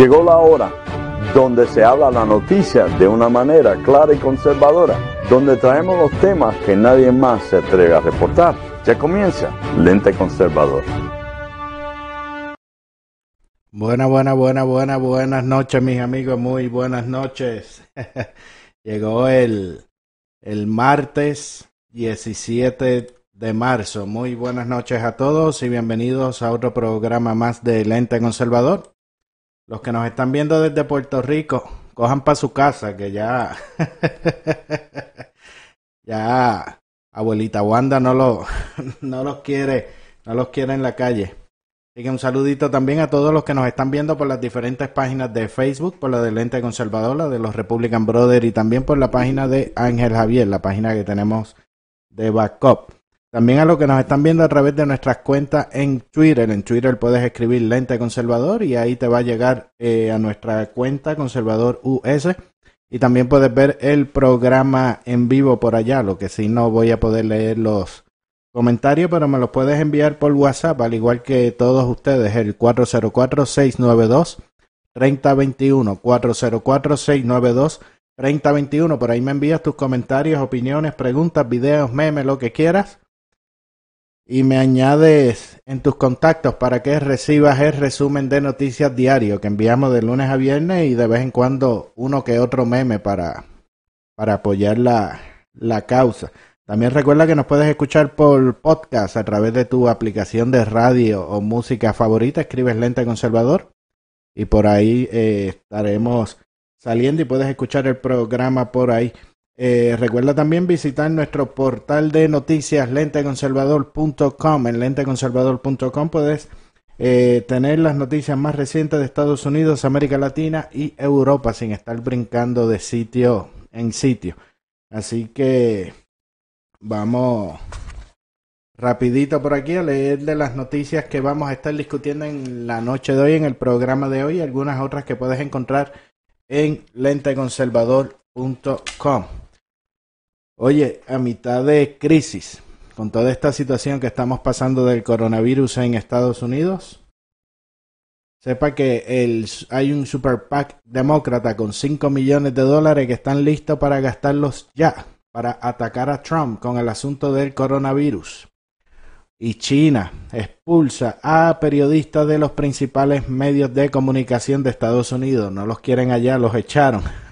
Llegó la hora donde se habla la noticia de una manera clara y conservadora, donde traemos los temas que nadie más se atreve a reportar. Ya comienza Lente Conservador. Buenas, buenas, buenas, buenas, buenas noches, mis amigos, muy buenas noches. Llegó el, el martes 17 de marzo. Muy buenas noches a todos y bienvenidos a otro programa más de Lente Conservador. Los que nos están viendo desde Puerto Rico, cojan para su casa, que ya. ya. Abuelita Wanda no, lo, no los quiere, no los quiere en la calle. Así que un saludito también a todos los que nos están viendo por las diferentes páginas de Facebook, por la de Lente Conservador, la de los Republican Brothers y también por la página de Ángel Javier, la página que tenemos de Backup. También a los que nos están viendo a través de nuestras cuentas en Twitter. En Twitter puedes escribir Lente Conservador y ahí te va a llegar eh, a nuestra cuenta Conservador US. Y también puedes ver el programa en vivo por allá, lo que sí no voy a poder leer los comentarios, pero me los puedes enviar por WhatsApp, al igual que todos ustedes, el 404-692-3021. 404-692-3021. Por ahí me envías tus comentarios, opiniones, preguntas, videos, memes, lo que quieras y me añades en tus contactos para que recibas el resumen de noticias diario que enviamos de lunes a viernes y de vez en cuando uno que otro meme para, para apoyar la, la causa. También recuerda que nos puedes escuchar por podcast a través de tu aplicación de radio o música favorita. Escribes Lente Conservador y por ahí eh, estaremos saliendo y puedes escuchar el programa por ahí. Eh, recuerda también visitar nuestro portal de noticias lenteconservador.com. En lenteconservador.com puedes eh, tener las noticias más recientes de Estados Unidos, América Latina y Europa sin estar brincando de sitio en sitio. Así que vamos rapidito por aquí a leer de las noticias que vamos a estar discutiendo en la noche de hoy, en el programa de hoy, algunas otras que puedes encontrar en lenteconservador.com. Oye, a mitad de crisis, con toda esta situación que estamos pasando del coronavirus en Estados Unidos, sepa que hay un super PAC demócrata con 5 millones de dólares que están listos para gastarlos ya, para atacar a Trump con el asunto del coronavirus. Y China expulsa a periodistas de los principales medios de comunicación de Estados Unidos. No los quieren allá, los echaron.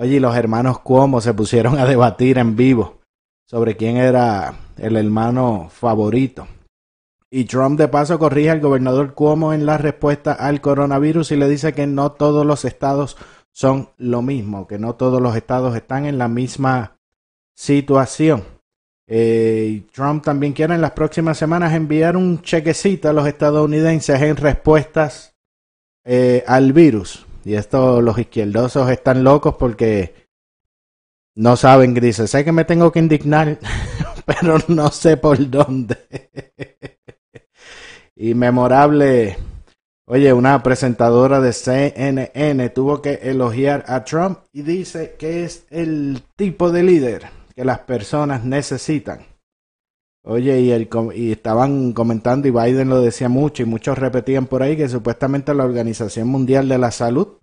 Oye, los hermanos Cuomo se pusieron a debatir en vivo sobre quién era el hermano favorito. Y Trump de paso corrige al gobernador Cuomo en la respuesta al coronavirus y le dice que no todos los estados son lo mismo, que no todos los estados están en la misma situación. Eh, Trump también quiere en las próximas semanas enviar un chequecito a los estadounidenses en respuestas eh, al virus. Y esto, los izquierdosos están locos porque no saben grises. Sé que me tengo que indignar, pero no sé por dónde. y memorable. Oye, una presentadora de CNN tuvo que elogiar a Trump y dice que es el tipo de líder que las personas necesitan. Oye, y, el, y estaban comentando, y Biden lo decía mucho, y muchos repetían por ahí que supuestamente la Organización Mundial de la Salud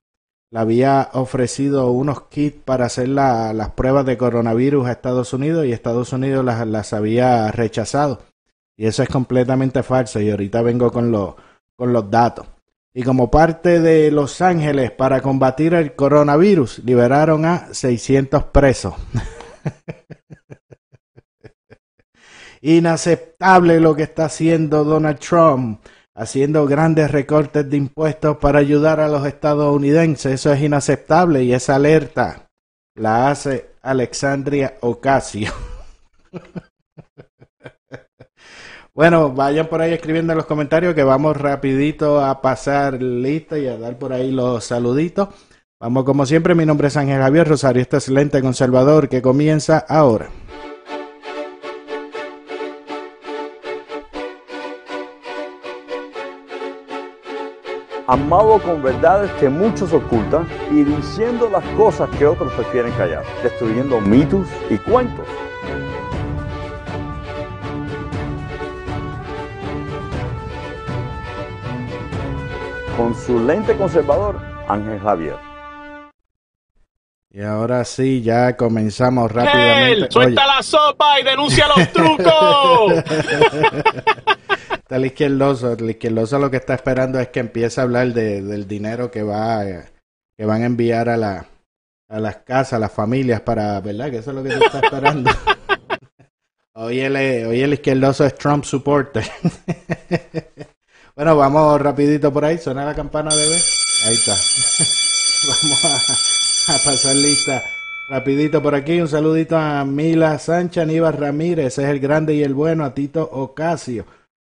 le había ofrecido unos kits para hacer las pruebas de coronavirus a Estados Unidos y Estados Unidos las, las había rechazado. Y eso es completamente falso, y ahorita vengo con, lo, con los datos. Y como parte de Los Ángeles para combatir el coronavirus, liberaron a 600 presos. Inaceptable lo que está haciendo Donald Trump, haciendo grandes recortes de impuestos para ayudar a los estadounidenses. Eso es inaceptable y esa alerta la hace Alexandria Ocasio. bueno, vayan por ahí escribiendo en los comentarios que vamos rapidito a pasar lista y a dar por ahí los saluditos. Vamos como siempre, mi nombre es Ángel Javier Rosario, este es Conservador que comienza ahora. Amado con verdades que muchos ocultan y diciendo las cosas que otros prefieren callar, destruyendo mitos y cuentos. con su lente conservador, Ángel Javier. Y ahora sí, ya comenzamos rápidamente. ¡Suelta la sopa y denuncia los trucos! Está el izquierdoso. El izquierdoso lo que está esperando es que empiece a hablar de, del dinero que va que van a enviar a la a las casas, a las familias para, ¿verdad? Que eso es lo que tú estás esperando. hoy, el, hoy el izquierdoso es Trump supporter. bueno, vamos rapidito por ahí. Suena la campana, bebé. Ahí está. vamos a, a pasar lista Rapidito por aquí, un saludito a Mila Sánchez, Aníbal Ramírez, es el grande y el bueno, a Tito Ocasio,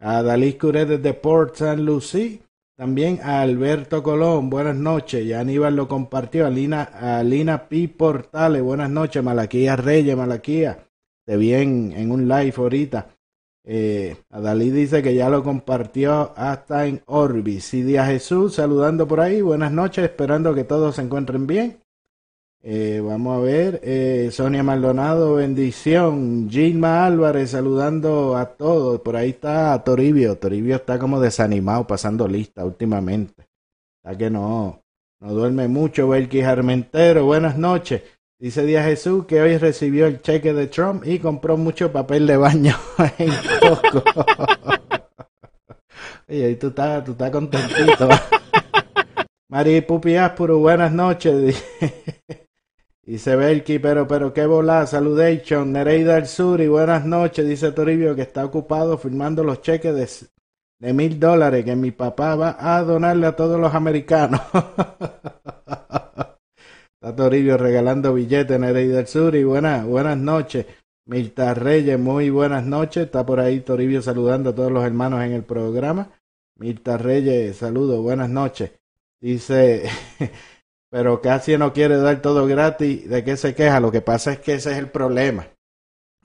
a Dalí desde Port San Lucie, también a Alberto Colón, buenas noches, y Aníbal lo compartió, a Lina, a P. Portales, buenas noches, Malaquía Reyes, Malaquía, te vi en, un live ahorita. Eh, a Dalí dice que ya lo compartió hasta en Orbis. Sidia Jesús saludando por ahí, buenas noches, esperando que todos se encuentren bien. Eh, vamos a ver, eh, Sonia Maldonado, bendición. Gilma Álvarez saludando a todos. Por ahí está Toribio. Toribio está como desanimado, pasando lista últimamente. Está que no, no duerme mucho. Belkis Armentero, buenas noches. Dice Díaz Jesús que hoy recibió el cheque de Trump y compró mucho papel de baño en poco. Oye, ahí tú estás, tú estás contentito. Mari Pupi buenas noches. Dice Belki, pero, pero qué volá, saludation, Nereida del Sur y buenas noches, dice Toribio que está ocupado firmando los cheques de, de mil dólares que mi papá va a donarle a todos los americanos. está Toribio regalando billetes, Nereida del Sur y buenas, buenas noches. Mirta Reyes, muy buenas noches. Está por ahí Toribio saludando a todos los hermanos en el programa. Mirta Reyes, saludos, buenas noches. Dice pero casi no quiere dar todo gratis. ¿De qué se queja? Lo que pasa es que ese es el problema.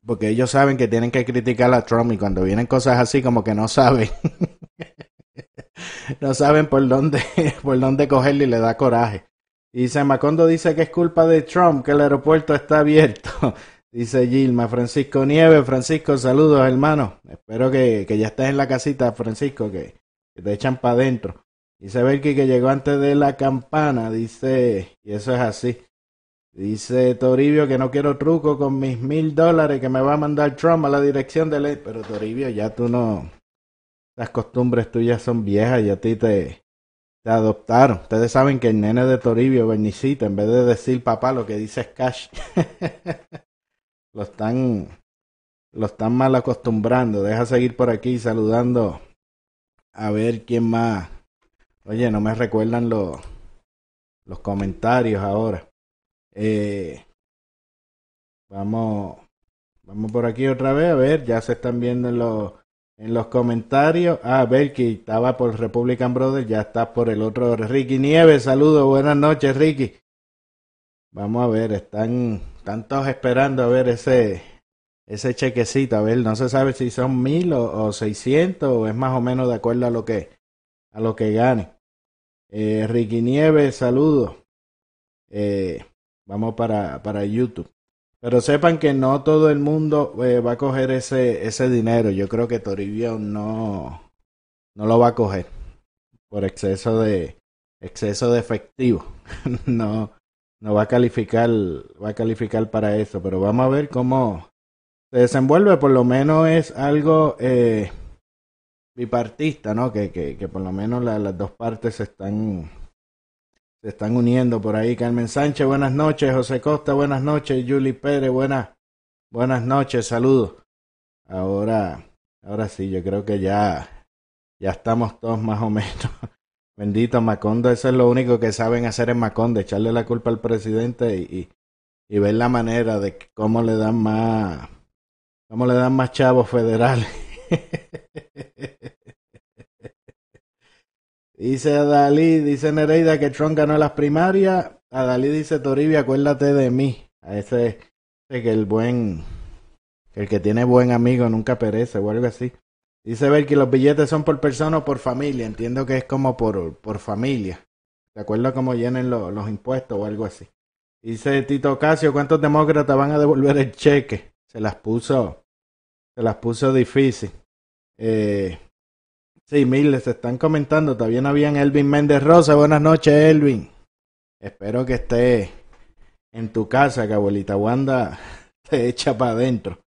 Porque ellos saben que tienen que criticar a Trump y cuando vienen cosas así como que no saben. no saben por dónde, por dónde cogerle y le da coraje. Y Macondo dice que es culpa de Trump que el aeropuerto está abierto. Dice Gilma, Francisco Nieves, Francisco, saludos hermano. Espero que, que ya estés en la casita, Francisco, que, que te echan para adentro. Dice Belki que llegó antes de la campana, dice, y eso es así. Dice Toribio que no quiero truco con mis mil dólares que me va a mandar Trump a la dirección de ley. Pero Toribio, ya tú no. Las costumbres tuyas son viejas y a ti te, te adoptaron. Ustedes saben que el nene de Toribio, Bernicita, en vez de decir papá, lo que dice es cash. lo están. Lo están mal acostumbrando. Deja seguir por aquí saludando a ver quién más Oye, no me recuerdan los, los comentarios ahora. Eh, vamos, vamos por aquí otra vez, a ver, ya se están viendo en los, en los comentarios. Ah, que estaba por Republican Brothers, ya está por el otro. Ricky Nieves, saludos, buenas noches, Ricky. Vamos a ver, están, están todos esperando a ver ese, ese chequecito, a ver, no se sabe si son mil o, o seiscientos o es más o menos de acuerdo a lo que a lo que gane. Eh, Ricky Nieves, saludos. Eh, vamos para, para YouTube. Pero sepan que no todo el mundo eh, va a coger ese, ese dinero. Yo creo que Toribio no, no lo va a coger por exceso de exceso de efectivo. no, no va a calificar, va a calificar para eso. Pero vamos a ver cómo se desenvuelve. Por lo menos es algo eh, bipartista, ¿no? Que, que, que por lo menos las dos partes se están, se están uniendo por ahí. Carmen Sánchez, buenas noches. José Costa, buenas noches. Julie Pérez, buenas, buenas noches. Saludos. Ahora, ahora sí, yo creo que ya, ya estamos todos más o menos. Bendito Macondo, eso es lo único que saben hacer en Macondo, echarle la culpa al presidente y, y, y ver la manera de cómo le dan más, cómo le dan más chavos federales. dice Adalí, dice Nereida que Trump ganó las primarias. Adalí dice Toribia, acuérdate de mí. A ese, que el buen, el que tiene buen amigo nunca perece o algo así. Dice ver los billetes son por persona o por familia. Entiendo que es como por, por familia. ¿De acuerdo cómo llenen los impuestos o algo así? Dice Tito Casio, ¿cuántos demócratas van a devolver el cheque? Se las puso, se las puso difícil. Eh, Sí, miles se están comentando. No habían Elvin Méndez Rosa. Buenas noches, Elvin. Espero que esté en tu casa, que abuelita Wanda te echa para adentro.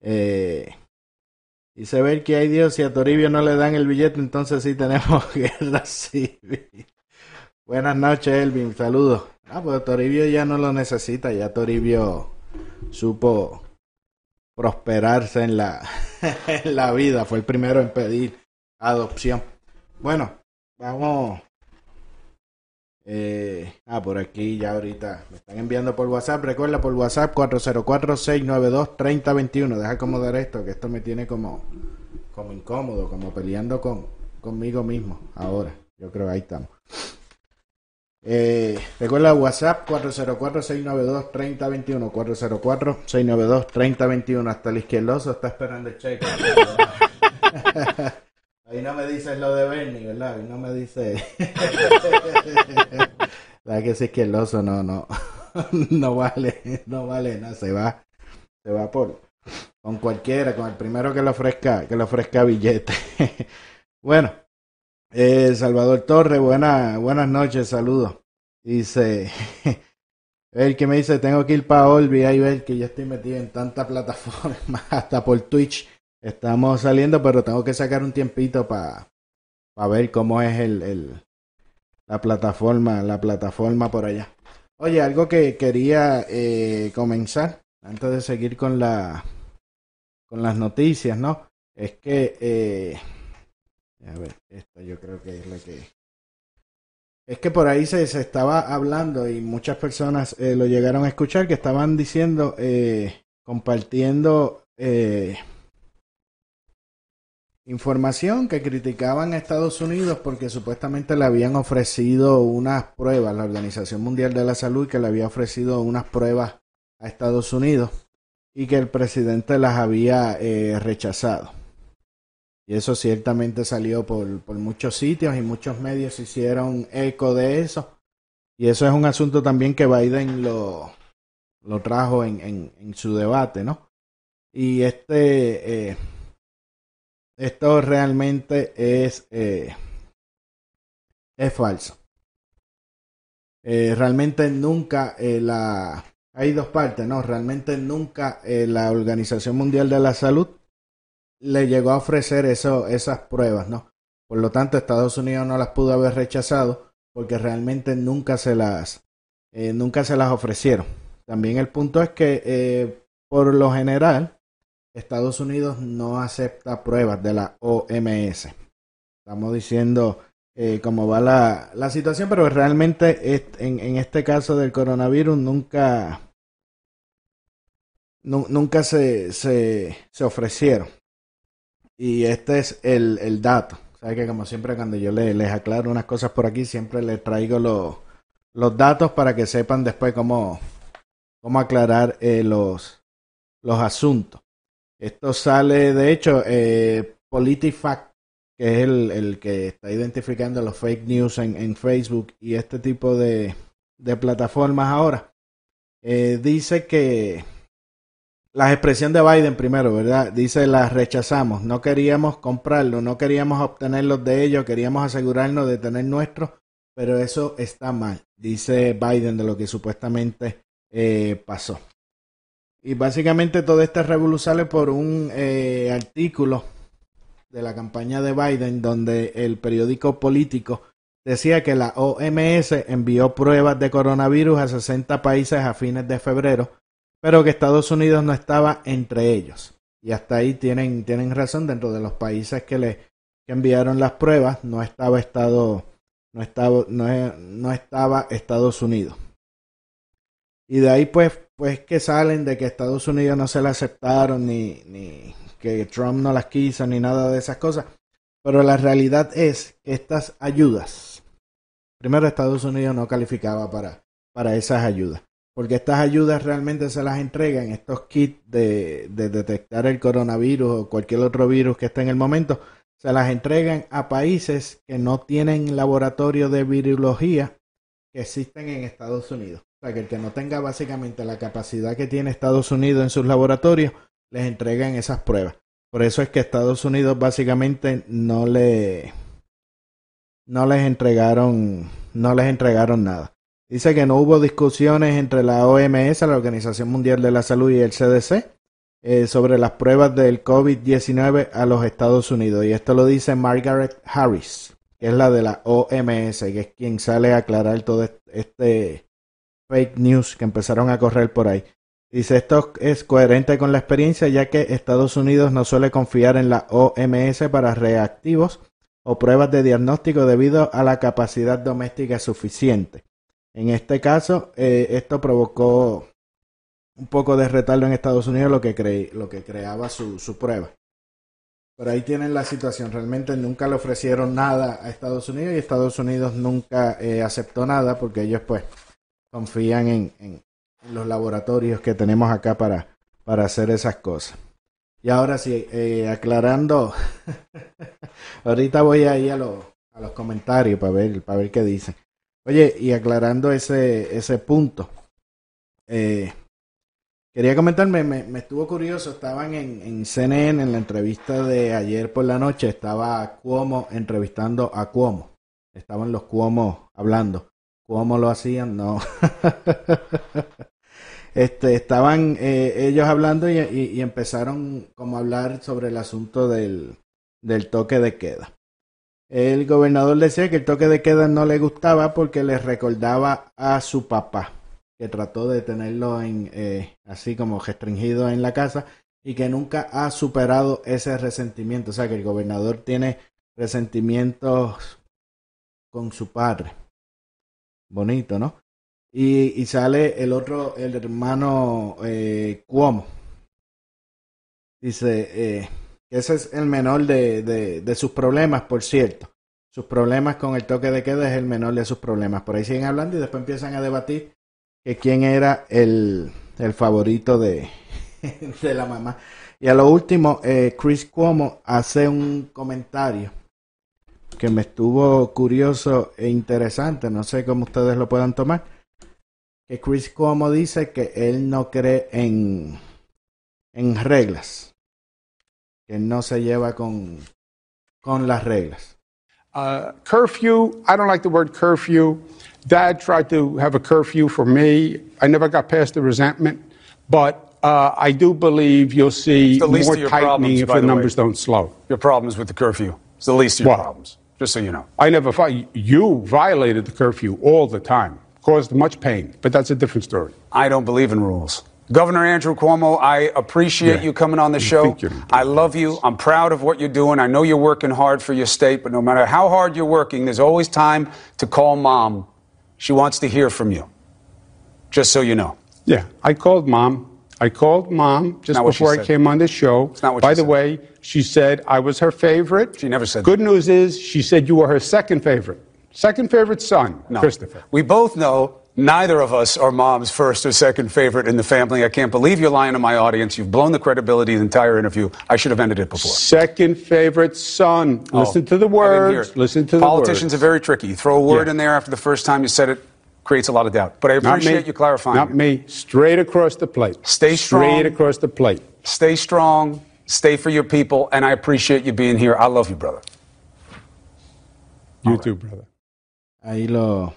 Eh, dice ver que hay Dios, si a Toribio no le dan el billete, entonces sí tenemos guerra civil. Buenas noches, Elvin. Saludos. Ah, pues Toribio ya no lo necesita. Ya Toribio supo prosperarse en la, en la vida. Fue el primero en pedir adopción. Bueno, vamos. Eh, ah, por aquí ya ahorita me están enviando por WhatsApp. Recuerda por WhatsApp 404-692-3021. Deja acomodar esto, que esto me tiene como, como incómodo, como peleando con, conmigo mismo. Ahora, yo creo que ahí estamos. Eh, recuerda WhatsApp 404-692-3021. 404-692-3021. Hasta el izquierdoso está esperando el cheque. Ahí no me dices lo de Bernie, ¿verdad? Ahí no me dice. La que es izquierdoso, no, no. No vale, no vale nada. Se va, se va por con cualquiera, con el primero que le ofrezca, que le ofrezca billete. bueno, eh, Salvador Torre, buena, buenas noches, saludos. Dice, el que me dice, tengo que ir para Olvi, ahí ver que ya estoy metido en tantas plataformas, hasta por Twitch. Estamos saliendo, pero tengo que sacar un tiempito para ver cómo es el, el, la plataforma, la plataforma por allá. Oye, algo que quería eh, comenzar antes de seguir con la con las noticias, ¿no? Es que eh, a ver, esta yo creo que es la que es que por ahí se, se estaba hablando y muchas personas eh, lo llegaron a escuchar que estaban diciendo, eh, compartiendo eh, información que criticaban a Estados Unidos porque supuestamente le habían ofrecido unas pruebas, la Organización Mundial de la Salud que le había ofrecido unas pruebas a Estados Unidos y que el presidente las había eh, rechazado. Y eso ciertamente salió por, por muchos sitios y muchos medios hicieron eco de eso. Y eso es un asunto también que Biden lo, lo trajo en, en, su debate, ¿no? Y este... Eh, esto realmente es, eh, es falso. Eh, realmente nunca eh, la... Hay dos partes, ¿no? Realmente nunca la Organización Mundial de la Salud le llegó a ofrecer eso, esas pruebas, ¿no? Por lo tanto, Estados Unidos no las pudo haber rechazado porque realmente nunca se las, nunca se las ofrecieron. También el punto es que, por lo general, Estados Unidos no acepta pruebas de la OMS. Estamos diciendo eh, cómo va la, la, situación, pero realmente en, en, este caso del coronavirus nunca, nu, nunca se, se, se, ofrecieron. Y este es el, el dato. Sabes que como siempre cuando yo les, les aclaro unas cosas por aquí, siempre les traigo los, los datos para que sepan después cómo, cómo aclarar eh, los, los asuntos. Esto sale, de hecho, eh, PolitiFact, que es el, el, que está identificando los fake news en, en Facebook y este tipo de, de plataformas ahora, eh, dice que la expresión de Biden primero, ¿verdad? Dice las rechazamos, no queríamos comprarlo, no queríamos obtenerlos de ellos, queríamos asegurarnos de tener nuestro, pero eso está mal, dice Biden de lo que supuestamente eh, pasó. Y básicamente todo este revolú sale por un eh, artículo de la campaña de Biden donde el periódico político decía que la OMS envió pruebas de coronavirus a 60 países a fines de febrero, pero que Estados Unidos no estaba entre ellos. Y hasta ahí tienen, tienen razón, dentro de los países que le que enviaron las pruebas no estaba Estado, no estaba, no, no estaba Estados Unidos. Y de ahí pues, pues que salen de que Estados Unidos no se la aceptaron, ni, ni que Trump no las quiso, ni nada de esas cosas. Pero la realidad es que estas ayudas, primero Estados Unidos no calificaba para, para esas ayudas. Porque estas ayudas realmente se las entregan, estos kits de, de detectar el coronavirus o cualquier otro virus que esté en el momento, se las entregan a países que no tienen laboratorio de virología que existen en Estados Unidos. Sea, que el que no tenga básicamente la capacidad que tiene Estados Unidos en sus laboratorios, les entregan esas pruebas. Por eso es que Estados Unidos básicamente no le no les entregaron no les entregaron nada. Dice que no hubo discusiones entre la OMS, la Organización Mundial de la Salud y el CDC eh, sobre las pruebas del COVID-19 a los Estados Unidos. Y esto lo dice Margaret Harris, que es la de la OMS, que es quien sale a aclarar todo este fake news que empezaron a correr por ahí. Dice, esto es coherente con la experiencia ya que Estados Unidos no suele confiar en la OMS para reactivos o pruebas de diagnóstico debido a la capacidad doméstica suficiente. En este caso, eh, esto provocó un poco de retardo en Estados Unidos, lo que, lo que creaba su, su prueba. Pero ahí tienen la situación. Realmente nunca le ofrecieron nada a Estados Unidos y Estados Unidos nunca eh, aceptó nada porque ellos pues confían en, en, los laboratorios que tenemos acá para, para hacer esas cosas. Y ahora sí, eh, aclarando, ahorita voy a a, los, a los comentarios para ver, para ver qué dicen. Oye, y aclarando ese, ese punto, eh, quería comentarme, me, me, estuvo curioso, estaban en, en, CNN en la entrevista de ayer por la noche, estaba Cuomo entrevistando a Cuomo, estaban los Cuomo hablando. ¿Cómo lo hacían? No. este, estaban eh, ellos hablando y, empezaron como a hablar sobre el asunto del, del toque de queda. El gobernador decía que el toque de queda no le gustaba porque le recordaba a su papá, que trató de tenerlo en, eh, así como restringido en la casa y que nunca ha superado ese resentimiento. O sea que el gobernador tiene resentimientos con su padre. Bonito, ¿no? Y, sale el otro, el hermano eh, Cuomo. Dice, eh, ese es el menor de, de, de, sus problemas, por cierto. Sus problemas con el toque de queda es el menor de sus problemas. Por ahí siguen hablando y después empiezan a debatir que quién era el, el favorito de, de la mamá. Y a lo último, eh, Chris Cuomo hace un comentario que me estuvo curioso e interesante. No sé cómo ustedes lo puedan tomar. Que Chris Cuomo dice que él no cree en, en reglas que no se lleva con, con las reglas. Uh, curfew, I don't like the word curfew. Dad tried to have a curfew for me. I never got past the resentment, but uh, I do believe you'll see more tightening problems, if the, the numbers way. don't slow. Your problems with the curfew. It's the least of your well, problems, just so you know. I never fought. You violated the curfew all the time, caused much pain, but that's a different story. I don't believe in rules. Governor Andrew Cuomo, I appreciate yeah. you coming on the show. I love you. I'm proud of what you're doing. I know you're working hard for your state, but no matter how hard you're working, there's always time to call mom. She wants to hear from you. Just so you know. Yeah, I called mom. I called mom just before I came on the show. By the said. way, she said I was her favorite. She never said Good that. news is she said you were her second favorite. Second favorite son, no. Christopher. We both know Neither of us are mom's first or second favorite in the family. I can't believe you're lying to my audience. You've blown the credibility of the entire interview. I should have ended it before. Second favorite son. Oh, Listen to the words. Listen to the Politicians words. are very tricky. You throw a word yeah. in there after the first time you said it, creates a lot of doubt. But I appreciate you clarifying. Not me. Straight across the plate. Stay strong. Straight across the plate. Stay strong. Stay for your people. And I appreciate you being here. I love you, brother. You too, brother. Ahí lo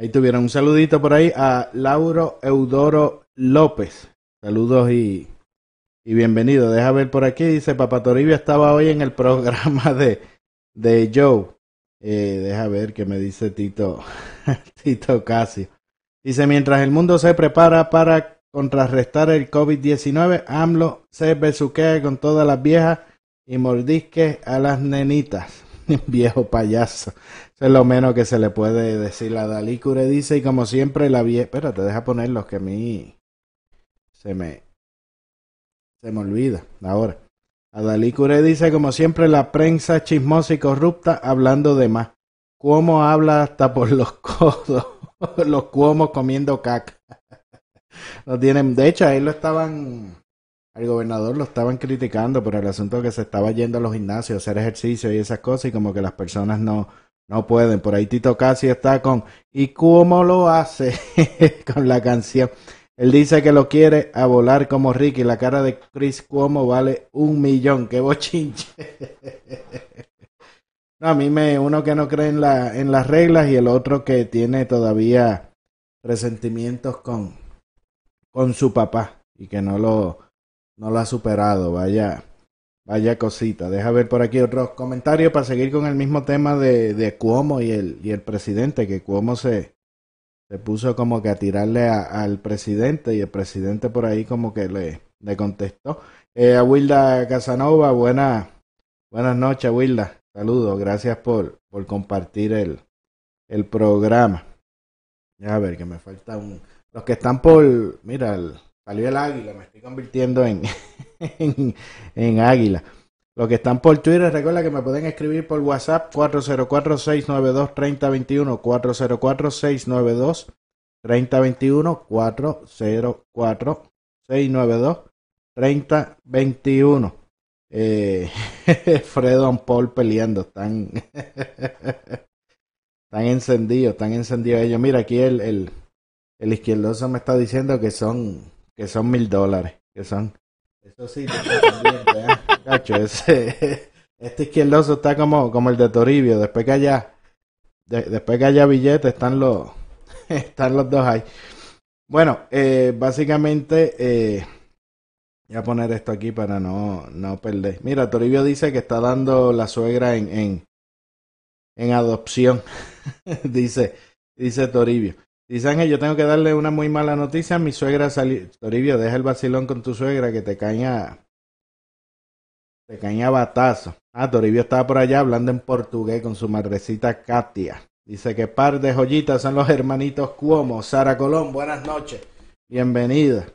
Ahí tuvieron un saludito por ahí a Lauro Eudoro López. Saludos y, y bienvenido. Deja ver por aquí. Dice Papá Toribio estaba hoy en el programa de, de Joe. Eh, deja ver qué me dice Tito, Tito Casio. Dice, mientras el mundo se prepara para contrarrestar el COVID-19, AMLO se besuquea con todas las viejas y mordisque a las nenitas. Viejo payaso. Eso es lo menos que se le puede decir. a Dalí Cure dice, y como siempre la vieja... Espérate, deja ponerlos que a mí se me... Se me olvida ahora. Adalí Cure dice, como siempre, la prensa chismosa y corrupta hablando de más. Cuomo habla hasta por los codos. los cuomos comiendo caca. no tienen... De hecho, ahí lo estaban al gobernador lo estaban criticando por el asunto que se estaba yendo a los gimnasios a hacer ejercicio y esas cosas y como que las personas no, no pueden. Por ahí Tito Casi está con ¿Y cómo lo hace? con la canción. Él dice que lo quiere a volar como Ricky. La cara de Chris Cuomo vale un millón. ¡Qué bochinche! no, a mí me uno que no cree en, la, en las reglas y el otro que tiene todavía resentimientos con, con su papá y que no lo, no lo ha superado. Vaya, vaya cosita. Deja ver por aquí otros comentarios para seguir con el mismo tema de, de Cuomo y el, y el presidente, que Cuomo se, se puso como que a tirarle al presidente y el presidente por ahí como que le, le contestó. Eh, a Wilda Casanova, buena, buenas noches Wilda, saludos, gracias por, por compartir el, el programa. A ver, que me falta un... Los que están por... Mira, salió el águila, me estoy convirtiendo en, en, en águila. Los que están por Twitter, recuerda que me pueden escribir por WhatsApp 404-692-3021, 404-692-3021, 404-692-3021. Eh, Fredo y Paul peleando, están, están encendidos, están encendidos ellos. Mira, aquí el, el, el izquierdoso me está diciendo que son que son mil dólares, que son eso sí, Cacho, ese, este izquierdoso está como, como el de Toribio. Después que haya, después que haya billetes, están los, están los dos ahí. Bueno, eh, básicamente, eh, voy a poner esto aquí para no, no perder. Mira, Toribio dice que está dando la suegra en, en, en adopción. dice, dice Toribio. Dice Ángel, yo tengo que darle una muy mala noticia. Mi suegra salió. Toribio, deja el vacilón con tu suegra que te caña. Te caña batazo. Ah, Toribio estaba por allá hablando en portugués con su madrecita Katia. Dice que par de joyitas son los hermanitos Cuomo. Sara Colón, buenas noches. Bienvenida.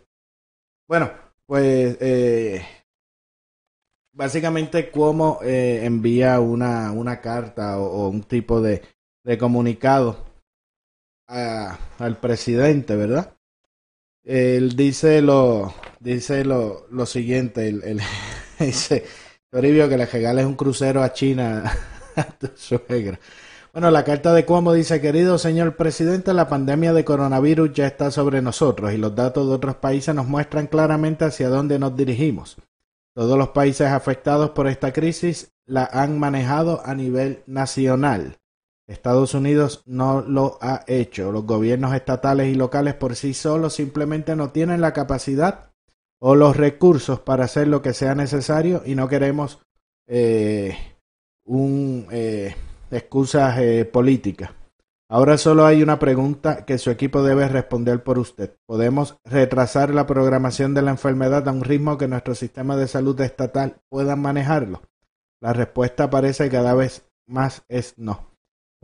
Bueno, pues eh, básicamente Cuomo eh, envía una, una carta o, un tipo de, de comunicado al presidente, ¿verdad? Él dice lo, dice lo, lo siguiente, él, dice, Toribio, que le regales un crucero a China a tu suegra. Bueno, la carta de Cuomo dice, querido señor presidente, la pandemia de coronavirus ya está sobre nosotros y los datos de otros países nos muestran claramente hacia dónde nos dirigimos. Todos los países afectados por esta crisis la han manejado a nivel nacional. Estados Unidos no lo ha hecho. Los gobiernos estatales y locales por sí solos simplemente no tienen la capacidad o los recursos para hacer lo que sea necesario y no queremos eh, un, eh, excusas eh, políticas. Ahora solo hay una pregunta que su equipo debe responder por usted. ¿Podemos retrasar la programación de la enfermedad a un ritmo que nuestro sistema de salud estatal pueda manejarlo? La respuesta parece cada vez más es no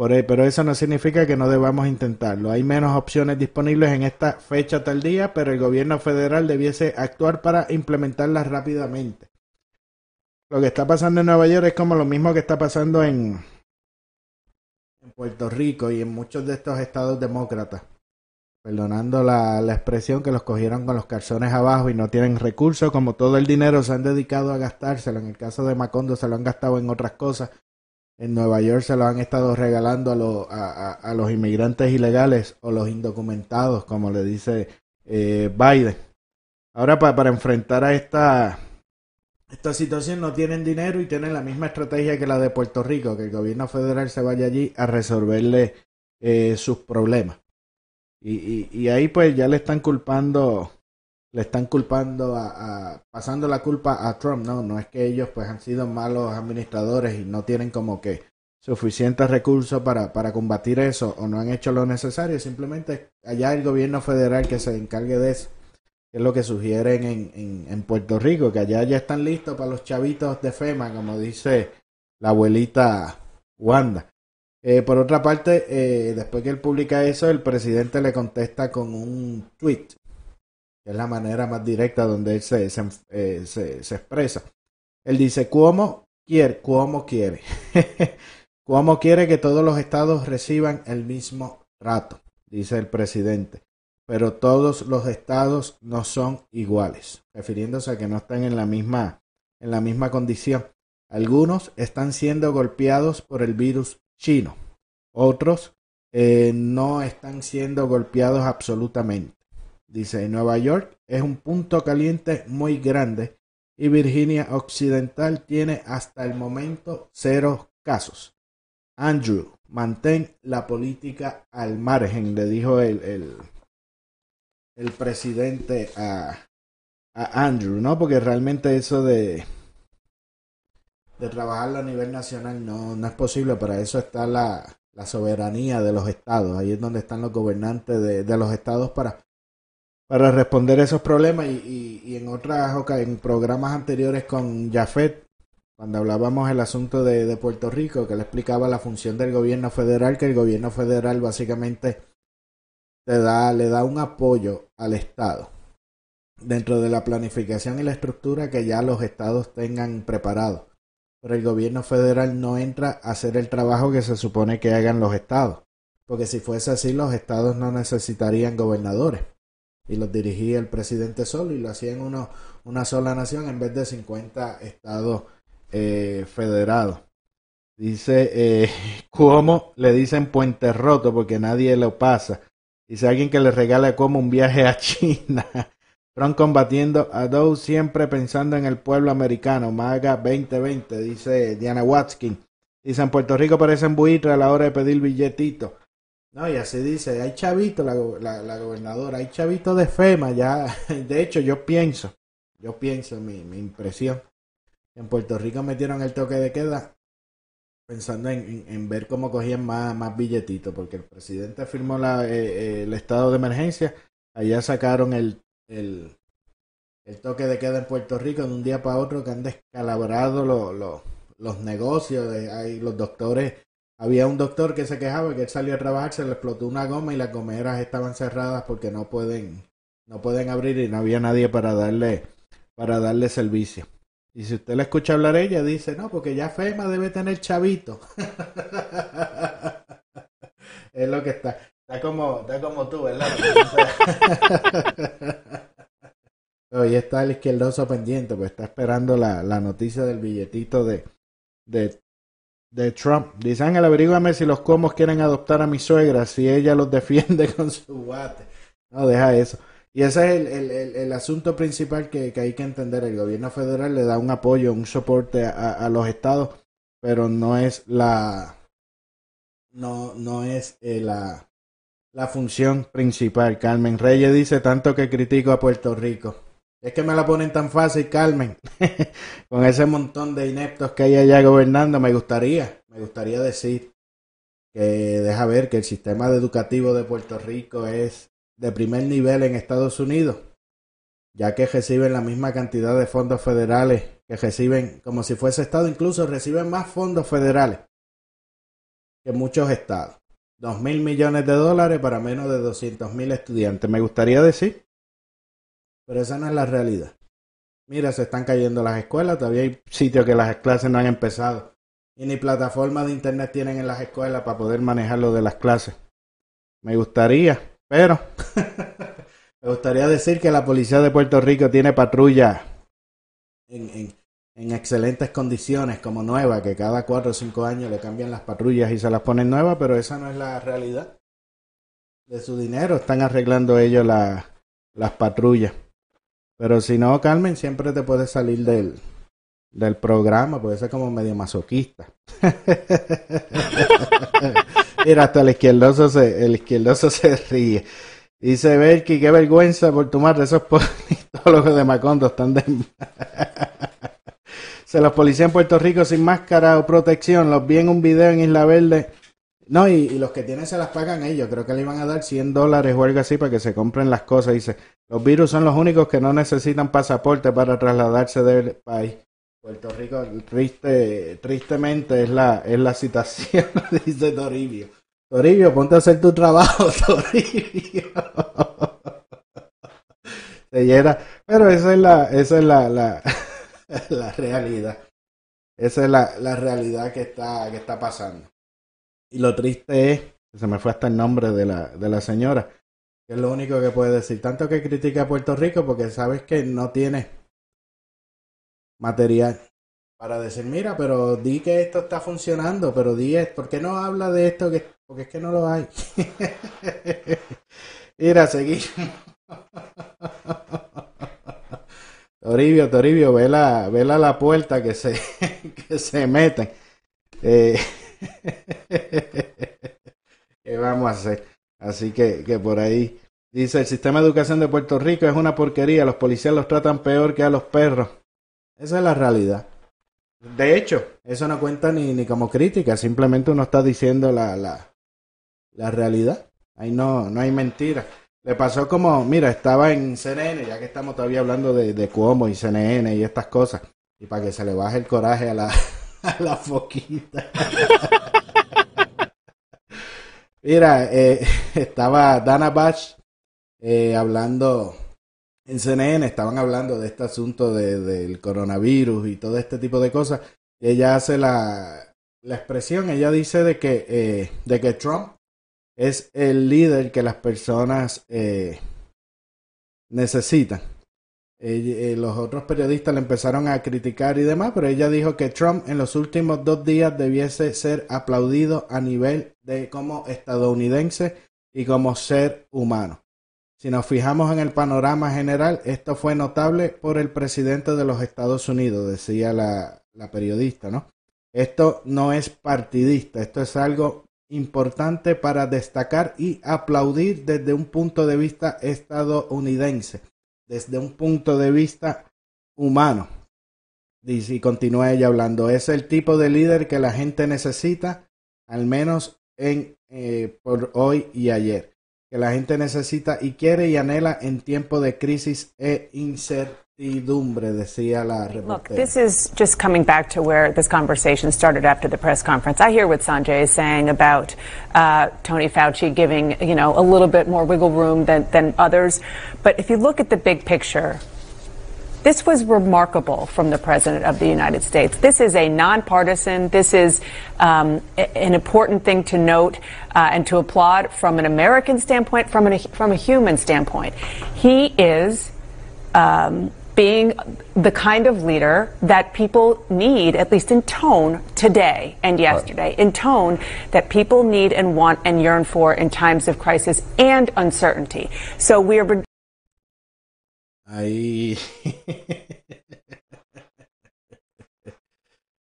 pero eso no significa que no debamos intentarlo. Hay menos opciones disponibles en esta fecha tal día, pero el gobierno federal debiese actuar para implementarlas rápidamente. Lo que está pasando en Nueva York es como lo mismo que está pasando en, en Puerto Rico y en muchos de estos estados demócratas. Perdonando la, la expresión que los cogieron con los calzones abajo y no tienen recursos, como todo el dinero se han dedicado a gastárselo. En el caso de Macondo se lo han gastado en otras cosas en Nueva York se lo han estado regalando a, a, los inmigrantes ilegales o los indocumentados, como le dice eh, Biden. Ahora, para enfrentar a esta, esta situación, no tienen dinero y tienen la misma estrategia que la de Puerto Rico, que el gobierno federal se vaya allí a resolverle eh, sus problemas. Y, y, y ahí, pues, ya le están culpando le están culpando a, pasando la culpa a Trump, no, no es que ellos pues han sido malos administradores y no tienen como que suficientes recursos para, para combatir eso o no han hecho lo necesario, simplemente allá el gobierno federal que se encargue de eso, que es lo que sugieren en, en, en Puerto Rico, que allá ya están listos para los chavitos de FEMA, como dice la abuelita Wanda. Eh, por otra parte, eh, después que él publica eso, el presidente le contesta con un tweet es la manera más directa donde él se, eh, se, se expresa. Él dice, ¿cómo quiere? ¿Cómo quiere? ¿Cómo quiere que todos los estados reciban el mismo trato? Dice el presidente. Pero todos los estados no son iguales, refiriéndose a que no están en la misma, en la misma condición. Algunos están siendo golpeados por el virus chino, otros eh, no están siendo golpeados absolutamente. Dice, Nueva York es un punto caliente muy grande y Virginia Occidental tiene hasta el momento cero casos. Andrew, mantén la política al margen, le dijo el, el, el presidente a, Andrew, ¿no? Porque realmente eso de, de trabajarlo a nivel nacional no, no es posible. Para eso está la, la soberanía de los estados. Ahí es donde están los gobernantes de, de los estados para, para responder esos problemas. Y, en otras en programas anteriores con Jafet, cuando hablábamos el asunto de, Puerto Rico, que le explicaba la función del gobierno federal, que el gobierno federal básicamente te da, le da un apoyo al Estado dentro de la planificación y la estructura que ya los estados tengan preparado. Pero el gobierno federal no entra a hacer el trabajo que se supone que hagan los estados. Porque si fuese así, los estados no necesitarían gobernadores. Y los dirigía el presidente solo y lo hacían uno, una sola nación en vez de 50 estados eh, federados. Dice eh, Cuomo, le dicen puente roto porque nadie lo pasa. Dice alguien que le regala como un viaje a China. Trump combatiendo a Dow siempre pensando en el pueblo americano. MAGA 2020, dice Diana Watkins. Dice, en Puerto Rico parecen buitres a la hora de pedir billetitos. No, y así dice, hay chavito la, la, la, gobernadora, hay chavito de FEMA, ya. De hecho, yo pienso, yo pienso, mi, mi impresión, en Puerto Rico metieron el toque de queda pensando en, en, ver cómo cogían más, más billetitos, porque el presidente firmó la, eh, eh, el estado de emergencia, allá sacaron el el, el toque de queda en Puerto Rico de un día para otro que han descalabrado lo, lo, los negocios. De, hay los doctores. Había un doctor que se quejaba que él salió a trabajar, se le explotó una goma y las gomeras estaban cerradas porque no pueden, no pueden abrir y no había nadie para darle, para darle servicio. Y si usted le escucha hablar ella, dice, no, porque ya FEMA debe tener chavito. es lo que está. Está como, está como tú, ¿verdad? Hoy está el izquierdoso pendiente, pues está esperando la, la noticia del billetito de, de, de Trump. Dice Ángel, averígame si los comos quieren adoptar a mi suegra, si ella los defiende con su guate. No, deja eso. Y ese es el, el, el, el asunto principal que, que, hay que entender. El gobierno federal le da un apoyo, un soporte a, a los estados, pero no es la... No, no es eh, la, la función principal. Carmen Reyes dice tanto que critico a Puerto Rico. Es que me la ponen tan fácil, Carmen. Con ese montón de ineptos que hay allá gobernando, me gustaría, me gustaría decir que deja ver que el sistema educativo de Puerto Rico es de primer nivel en Estados Unidos, ya que reciben la misma cantidad de fondos federales que reciben como si fuese Estado, incluso reciben más fondos federales que muchos estados. Dos mil millones de dólares para menos de doscientos mil estudiantes. Me gustaría decir pero esa no es la realidad. Mira, se están cayendo las escuelas, todavía hay sitios que las clases no han empezado. Y ni plataformas de internet tienen en las escuelas para poder manejar lo de las clases. Me gustaría, pero me gustaría decir que la policía de Puerto Rico tiene patrulla en, en, en, excelentes condiciones, como nueva, que cada cuatro o cinco años le cambian las patrullas y se las ponen nuevas, pero esa no es la realidad. De su dinero están arreglando ellos la, las patrullas. Pero si no, Carmen, siempre te puedes salir del, del programa, puede ser como medio masoquista. Mira, hasta el izquierdoso se, el izquierdoso se ríe. Dice Belki, qué vergüenza por tomar esos politólogos de Macondo están de... se los policías en Puerto Rico sin máscara o protección, los vi en un video en Isla Verde no, y, los que tienen se las pagan ellos. Creo que le iban a dar 100 dólares o algo así para que se compren las cosas. Dice, los virus son los únicos que no necesitan pasaporte para trasladarse del país. Puerto Rico, triste, tristemente es la, es la situación, dice Toribio. Toribio, ponte a hacer tu trabajo, Toribio. Se llena. Pero esa es la, esa es la, la, la realidad. Esa es la, la realidad que está, que está pasando. Y lo triste es, se me fue hasta el nombre de la, de la señora, que es lo único que puede decir. Tanto que critica a Puerto Rico porque sabes que no tiene material para decir, mira, pero di que esto está funcionando, pero di, ¿por qué no habla de esto? Que, porque es que no lo hay. mira, seguimos. Toribio, Toribio, vela, vela la puerta que se, que se meten. Eh, ¿Qué vamos a hacer? Así que, que por ahí dice, el sistema de educación de Puerto Rico es una porquería, los policías los tratan peor que a los perros. Esa es la realidad. De hecho, eso no cuenta ni, ni como crítica, simplemente uno está diciendo la, la, la realidad. Ahí no, no hay mentira. Le pasó como, mira, estaba en CNN, ya que estamos todavía hablando de, de Cuomo y CNN y estas cosas, y para que se le baje el coraje a la, a la foquita. mira, eh, estaba Dana Batch eh, hablando en CNN, estaban hablando de este asunto de, del coronavirus y todo este tipo de cosas, ella hace la, la expresión, ella dice de que, eh, de que Trump es el líder que las personas eh, necesitan. Eh, los otros periodistas le empezaron a criticar y demás, pero ella dijo que Trump en los últimos dos días debiese ser aplaudido a nivel de como estadounidense y como ser humano. Si nos fijamos en el panorama general, esto fue notable por el presidente de los Estados Unidos, decía la, la periodista, ¿no? Esto no es partidista, esto es algo importante para destacar y aplaudir desde un punto de vista estadounidense, desde un punto de vista humano. Y continúa ella hablando, es el tipo de líder que la gente necesita, al menos en eh, por hoy y ayer, que la gente necesita y quiere y anhela en tiempo de crisis e incertidumbre Look, this is just coming back to where this conversation started after the press conference. I hear what Sanjay is saying about uh, Tony Fauci giving, you know, a little bit more wiggle room than, than others. But if you look at the big picture, this was remarkable from the President of the United States. This is a nonpartisan, this is um, an important thing to note uh, and to applaud from an American standpoint, from, an, from a human standpoint. He is um, being the kind of leader that people need, at least in tone, today and yesterday, in tone that people need and want and yearn for in times of crisis and uncertainty. So we are. Ahí.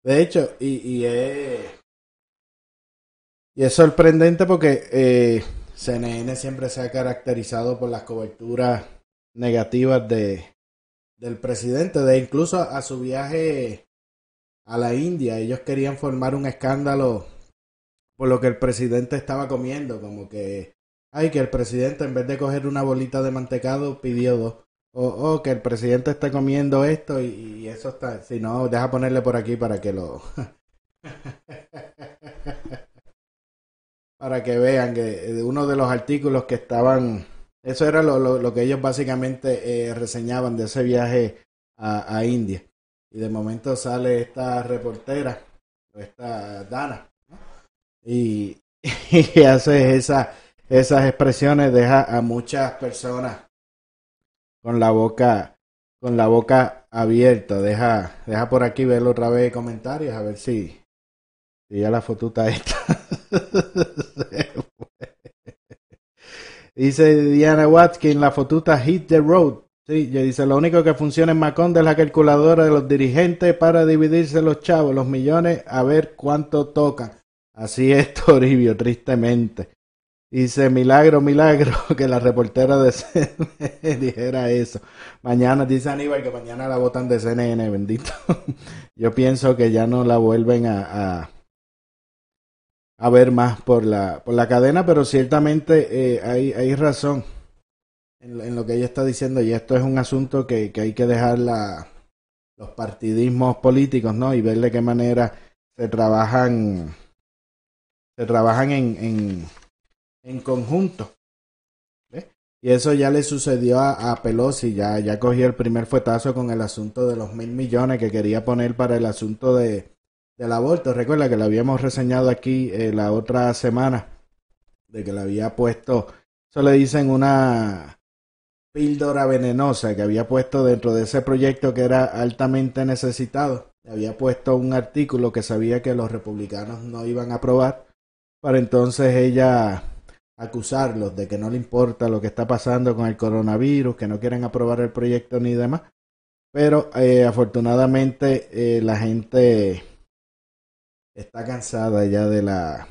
De hecho, y, y, es, y es sorprendente porque eh, CNN siempre se ha caracterizado por las coberturas negativas de, del presidente, de incluso a su viaje a la India. Ellos querían formar un escándalo por lo que el presidente estaba comiendo, como que, ay, que el presidente en vez de coger una bolita de mantecado pidió dos. O, o que el presidente está comiendo esto y, y eso está, si no, deja ponerle por aquí para que lo... para que vean que uno de los artículos que estaban eso era lo, lo, lo que ellos básicamente eh, reseñaban de ese viaje a, a, India. Y de momento sale esta reportera, esta Dana, ¿no? y, hace esa, esas expresiones, deja a muchas personas con la boca, con la boca abierta. Deja, deja por aquí verlo otra vez comentarios, a ver si, si ya la fotuta esta. Dice Diana Watkins, la fotuta Hit the Road. Sí, dice, lo único que funciona en Maconde es la calculadora de los dirigentes para dividirse los chavos, los millones, a ver cuánto tocan. Así es, Toribio, tristemente. Dice, milagro, milagro, que la reportera de CNN dijera eso. Mañana, dice Aníbal que mañana la votan de CNN, bendito. Yo pienso que ya no la vuelven a a ver más por la, por la cadena, pero ciertamente eh, hay, hay razón en, en, lo que ella está diciendo y esto es un asunto que, que hay que dejar la, los partidismos políticos, ¿no? Y ver de qué manera se trabajan, se trabajan en, en, en conjunto. Y eso ya le sucedió a, a, Pelosi, ya, ya cogió el primer fuetazo con el asunto de los mil millones que quería poner para el asunto de, del aborto. Recuerda que lo habíamos reseñado aquí eh, la otra semana, de que le había puesto, eso le dicen una píldora venenosa que había puesto dentro de ese proyecto que era altamente necesitado. Le había puesto un artículo que sabía que los republicanos no iban a aprobar, para entonces ella acusarlos de que no le importa lo que está pasando con el coronavirus, que no quieren aprobar el proyecto ni demás. Pero eh, afortunadamente eh, la gente está cansada ya de la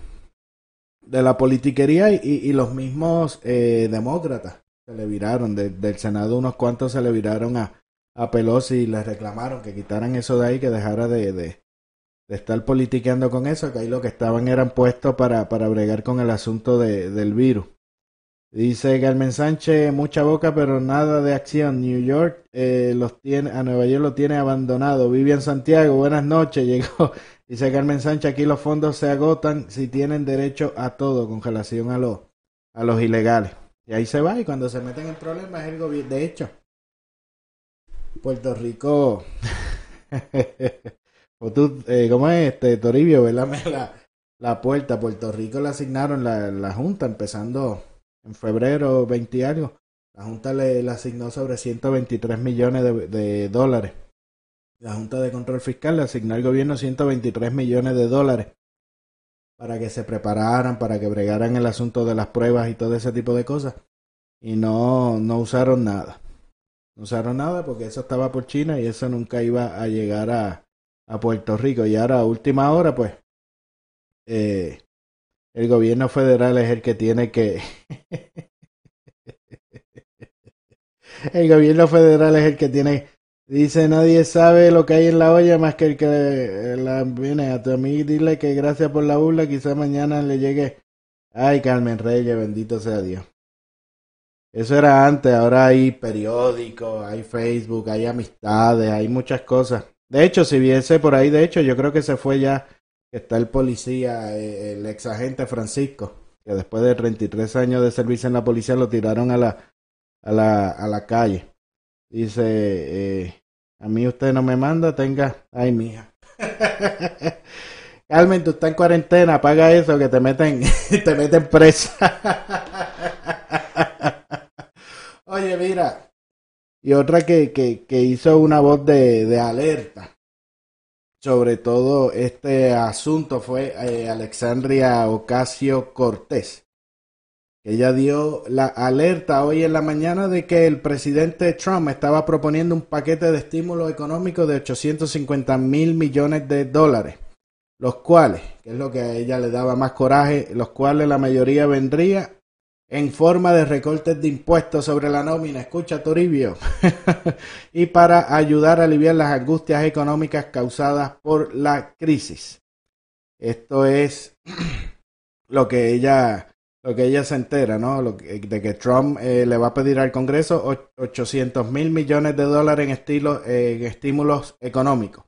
de la politiquería y, los mismos eh, demócratas se le viraron del Senado unos cuantos se le viraron a, a Pelosi y le reclamaron que quitaran eso de ahí que dejara de, de, de estar politiqueando con eso que ahí lo que estaban eran puestos para, para bregar con el asunto de, del virus Dice Carmen Sánchez, mucha boca pero nada de acción. New York eh, los tiene, a Nueva York lo tiene abandonado. Vive en Santiago, buenas noches, llegó. Dice Carmen Sánchez, aquí los fondos se agotan si tienen derecho a todo con relación a los, a los ilegales. Y ahí se va y cuando se meten en problemas es el gobierno. De hecho, Puerto Rico, o tú, eh, ¿cómo es este Toribio? Velame la, la puerta. Puerto Rico le asignaron la, la Junta empezando en febrero 20 años, la Junta le, asignó sobre 123 millones de, dólares. La Junta de Control Fiscal le asignó al gobierno 123 millones de dólares para que se prepararan, para que bregaran el asunto de las pruebas y todo ese tipo de cosas. Y no, no usaron nada. No usaron nada porque eso estaba por China y eso nunca iba a llegar a, a Puerto Rico. Y ahora, a última hora, pues, eh, el gobierno federal es el que tiene que... el gobierno federal es el que tiene... Dice, nadie sabe lo que hay en la olla más que el que la viene a tu amigo dile que gracias por la burla, quizá mañana le llegue. Ay, Carmen Reyes, bendito sea Dios. Eso era antes, ahora hay periódicos, hay Facebook, hay amistades, hay muchas cosas. De hecho, si viese por ahí, de hecho, yo creo que se fue ya está el policía, eh, el ex agente Francisco, que después de 33 años de servicio en la policía lo tiraron a la, a la, a la calle. Dice, eh, a mí usted no me manda, tenga, ay mía. Carmen, tú estás en cuarentena, paga eso que te meten, te meten presa. Oye, mira. Y otra que, que, que hizo una voz de, de alerta sobre todo este asunto fue eh, Alexandria Ocasio Cortés. Ella dio la alerta hoy en la mañana de que el presidente Trump estaba proponiendo un paquete de estímulo económico de 850 mil millones de dólares, los cuales, que es lo que a ella le daba más coraje, los cuales la mayoría vendría en forma de recortes de impuestos sobre la nómina, escucha Toribio, y para ayudar a aliviar las angustias económicas causadas por la crisis. Esto es lo que ella lo que ella se entera, ¿no? Lo de que Trump eh, le va a pedir al Congreso 800 mil millones de dólares en, estilo, en estímulos económicos,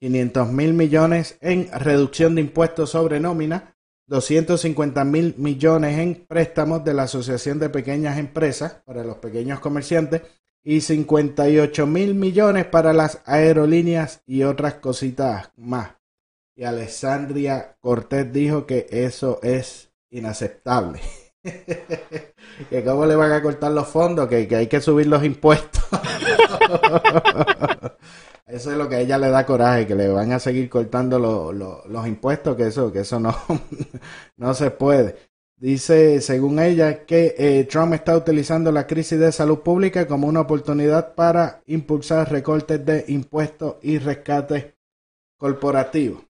500 mil millones en reducción de impuestos sobre nómina 250 mil millones en préstamos de la Asociación de Pequeñas Empresas para los pequeños comerciantes y 58 mil millones para las aerolíneas y otras cositas más. Y Alessandria Cortés dijo que eso es inaceptable. que cómo le van a cortar los fondos, que, que hay que subir los impuestos. Eso es lo que ella le da coraje, que le van a seguir cortando los impuestos, que eso, que eso no, no se puede. Dice, según ella, que eh, Trump está utilizando la crisis de salud pública como una oportunidad para impulsar recortes de impuestos y rescates corporativos.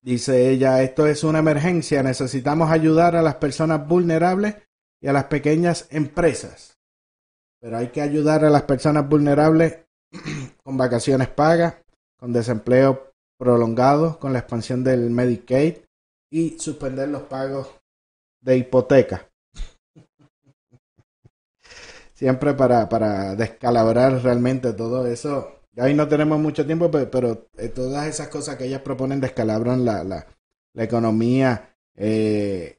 Dice ella, esto es una emergencia, necesitamos ayudar a las personas vulnerables y a las pequeñas empresas. Pero hay que ayudar a las personas vulnerables con vacaciones pagas, con desempleo prolongado, con la expansión del Medicaid y suspender los pagos de hipoteca. Siempre para, para descalabrar realmente todo eso. Ahí no tenemos mucho tiempo, pero, eh, todas esas cosas que ellas proponen descalabran la, la, la economía eh,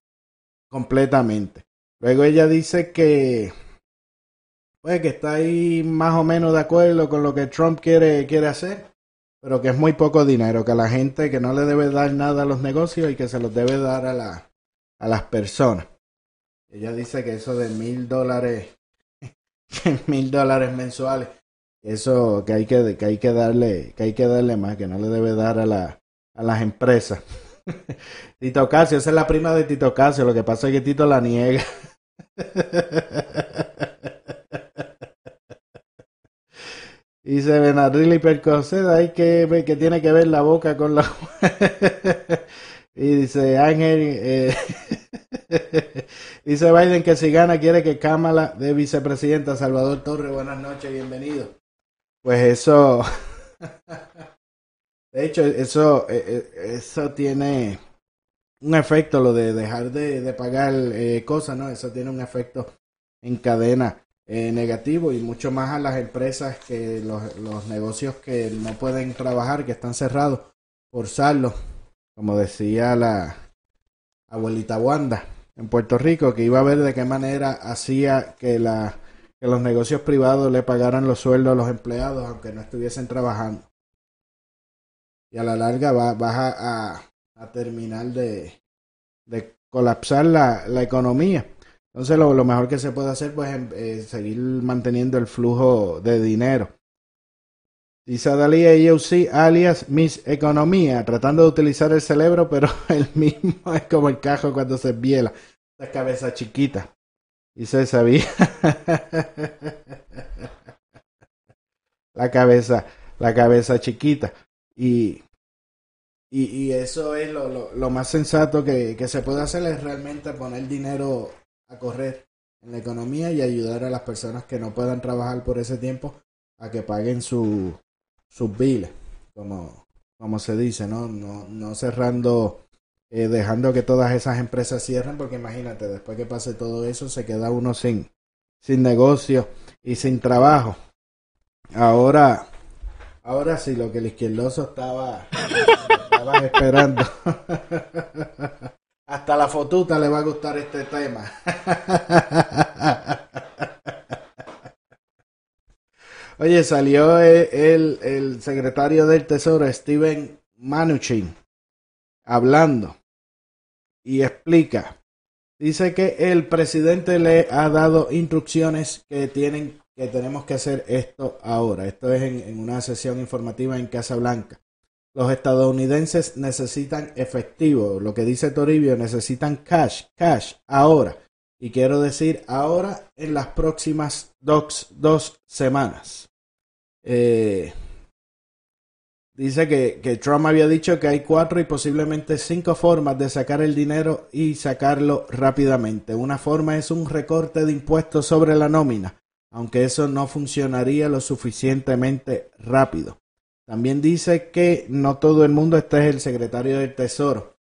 completamente. Luego ella dice que pues que está ahí más o menos de acuerdo con lo que Trump quiere, quiere hacer, pero que es muy poco dinero, que la gente que no le debe dar nada a los negocios y que se los debe dar a, la, a las personas. Ella dice que eso de mil dólares, mil dólares mensuales, eso que hay que, que hay que darle, que hay que darle más, que no le debe dar a la, a las empresas. Tito Casio, esa es la prima de Tito Casio, lo que pasa es que Tito la niega. Dice Benadryl y Percocet, hay que que tiene que ver la boca con la... y dice Ángel, eh, dice Biden que si gana quiere que Kamala de vicepresidenta. Salvador Torres, buenas noches, bienvenido. Pues eso... de hecho, eso, eh, eh, eso tiene un efecto, lo de dejar de, pagar cosas, ¿no? Eso tiene un efecto en cadena eh, negativo y mucho más a las empresas que los, los, negocios que no pueden trabajar, que están cerrados, forzarlos, como decía la abuelita Wanda en Puerto Rico, que iba a ver de qué manera hacía que, la, que los negocios privados le pagaran los sueldos a los empleados aunque no estuviesen trabajando. Y a la larga va, vas a, a, terminar de, de colapsar la, la economía entonces lo, mejor que se puede hacer pues es em, eh, seguir manteniendo el flujo de dinero. Dice Adalía EOC alias Miss Economía, tratando de utilizar el cerebro, pero el mismo es como el cajo cuando se viela. La cabeza chiquita. Y se sabía. la cabeza, la cabeza chiquita. Y, y, eso es lo, lo, más sensato que, que se puede hacer, es realmente poner dinero a correr en la economía y ayudar a las personas que no puedan trabajar por ese tiempo a que paguen su, sus biles, como, como se dice, ¿no? No, no cerrando, eh, dejando que todas esas empresas cierren, porque imagínate, después que pase todo eso, se queda uno sin, sin negocio y sin trabajo. Ahora, ahora sí, lo que el izquierdoso estaba, estaba esperando. Hasta la fotuta le va a gustar este tema. Oye, salió el, el, secretario del Tesoro, Steven Mnuchin, hablando y explica. Dice que el presidente le ha dado instrucciones que tienen que tenemos que hacer esto ahora. Esto es en, en una sesión informativa en Casa Blanca. Los estadounidenses necesitan efectivo, lo que dice Toribio, necesitan cash, cash, ahora. Y quiero decir ahora en las próximas dos, dos semanas. Eh, dice que, que Trump había dicho que hay cuatro y posiblemente cinco formas de sacar el dinero y sacarlo rápidamente. Una forma es un recorte de impuestos sobre la nómina, aunque eso no funcionaría lo suficientemente rápido. También dice que no todo el mundo, este es el secretario del Tesoro.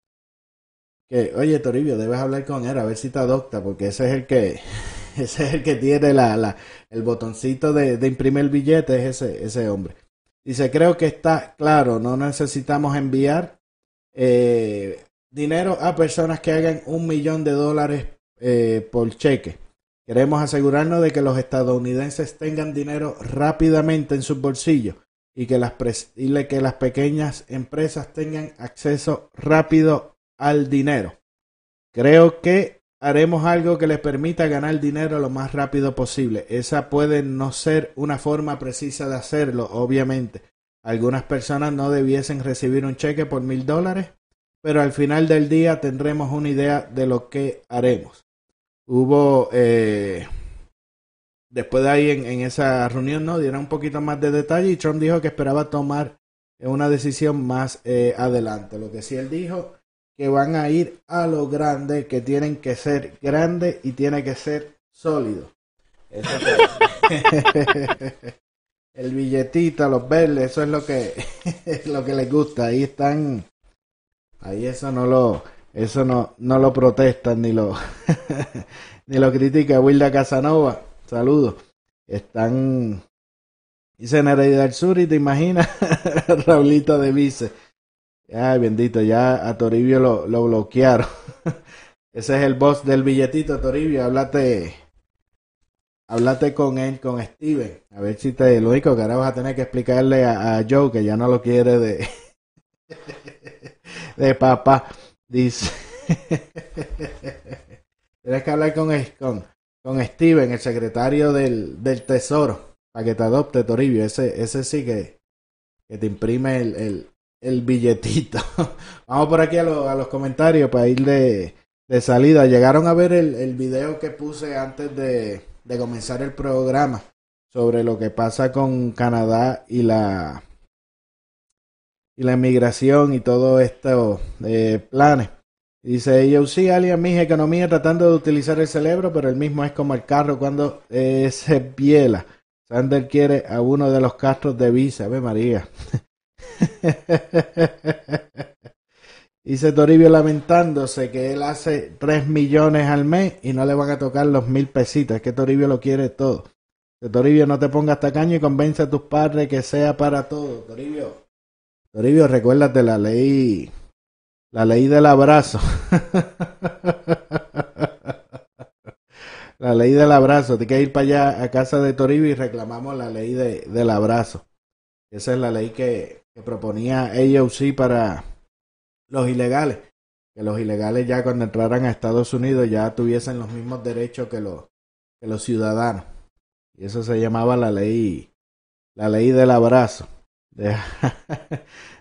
Que, oye, Toribio, debes hablar con él a ver si te adopta, porque ese es el que, ese es el que tiene la, la, el botoncito de, de imprimir billete, es ese, ese hombre. Dice, creo que está claro, no necesitamos enviar eh, dinero a personas que hagan un millón de dólares eh, por cheque. Queremos asegurarnos de que los estadounidenses tengan dinero rápidamente en sus bolsillos y que las, que las pequeñas empresas tengan acceso rápido al dinero. Creo que haremos algo que les permita ganar dinero lo más rápido posible. Esa puede no ser una forma precisa de hacerlo, obviamente. Algunas personas no debiesen recibir un cheque por mil dólares, pero al final del día tendremos una idea de lo que haremos. Hubo eh, después de ahí en, esa reunión no dieron un poquito más de detalle y Trump dijo que esperaba tomar una decisión más eh, adelante. Lo que sí él dijo que van a ir a lo grande, que tienen que ser grandes y tiene que ser sólido. el billetito, los verdes, eso es lo que lo que les gusta. Ahí están, ahí eso no lo, eso no, no lo protestan ni lo ni lo critica Wilda Casanova Saludos. Están. Dice Nereida del Sur y te imaginas, Raulito de Vice. Ay, bendito, ya a Toribio lo, lo bloquearon. Ese es el boss del billetito, Toribio. Háblate, háblate con él, con Steven. A ver si te. Lo único que ahora vas a tener que explicarle a, Joe que ya no lo quiere de. de papá. Dice. Tienes que hablar con, con, con Steven, el secretario del, del Tesoro, para que te adopte Toribio. Ese, ese sí que, que te imprime el, el, el billetito. Vamos por aquí a, a, los comentarios para ir de, de salida. Llegaron a ver el, el video que puse antes de, de, comenzar el programa sobre lo que pasa con Canadá y la y la inmigración y todos estos eh, planes. Dice yo sí, alguien mi economía tratando de utilizar el cerebro, pero el mismo es como el carro cuando eh, se piela. Sander quiere a uno de los castros de Visa, ve María. Dice Toribio lamentándose que él hace 3 millones al mes y no le van a tocar los mil pesitos. Es que Toribio lo quiere todo. De Toribio no te pongas tacaño y convence a tus padres que sea para todo. Toribio, Toribio, recuérdate la ley, la ley del abrazo. la ley del abrazo. Tienes que ir para allá a casa de Toribio y reclamamos la ley de, del abrazo. Esa es la ley que, que proponía AOC para los ilegales. Que los ilegales ya cuando entraran a Estados Unidos ya tuviesen los mismos derechos que los, que los ciudadanos. Y eso se llamaba la ley, la ley del abrazo.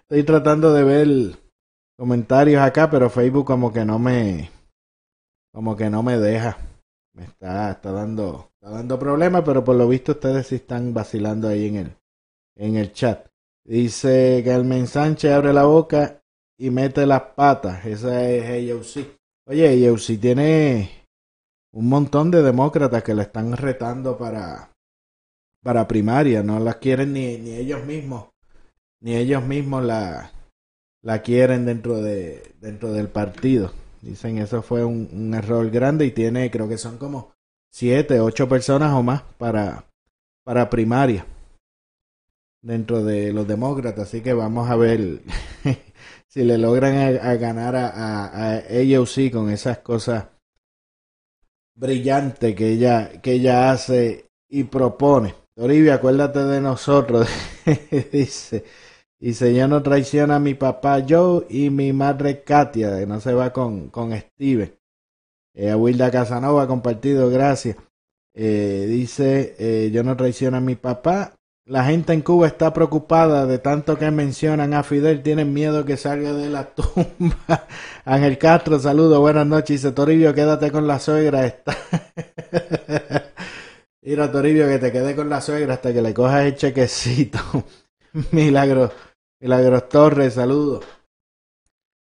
Estoy tratando de ver comentarios acá, pero Facebook como que no me, como que no me deja. Me está, está dando, está dando problemas, pero por lo visto ustedes sí están vacilando ahí en el, en el chat. Dice el Sánchez abre la boca y mete las patas. Esa es AOC. Oye, AOC tiene un montón de demócratas que le están retando para, para primaria. No las quieren ni, ni ellos mismos. Ni ellos mismos la, la quieren dentro, de, dentro del partido. Dicen eso fue un, error grande y tiene, creo que son como siete, ocho personas o más para, para primaria dentro de los demócratas. Así que vamos a ver si le logran a, ganar a, a, a AOC con esas cosas brillantes que ella, que ella hace y propone. Toribia, acuérdate de nosotros, dice. Dice, yo no traiciono a mi papá Joe y mi madre Katia, que no se va con, con Steven. Eh, a Wilda Casanova compartido, gracias. Eh, dice, eh, yo no traiciono a mi papá la gente en Cuba está preocupada de tanto que mencionan a Fidel, tienen miedo que salga de la tumba. Ángel Castro, saludo, buenas noches. Dice Toribio, quédate con la suegra. Está... Mira, Toribio, que te quede con la suegra hasta que le cojas el chequecito. Milagros, Milagros Torres, saludo.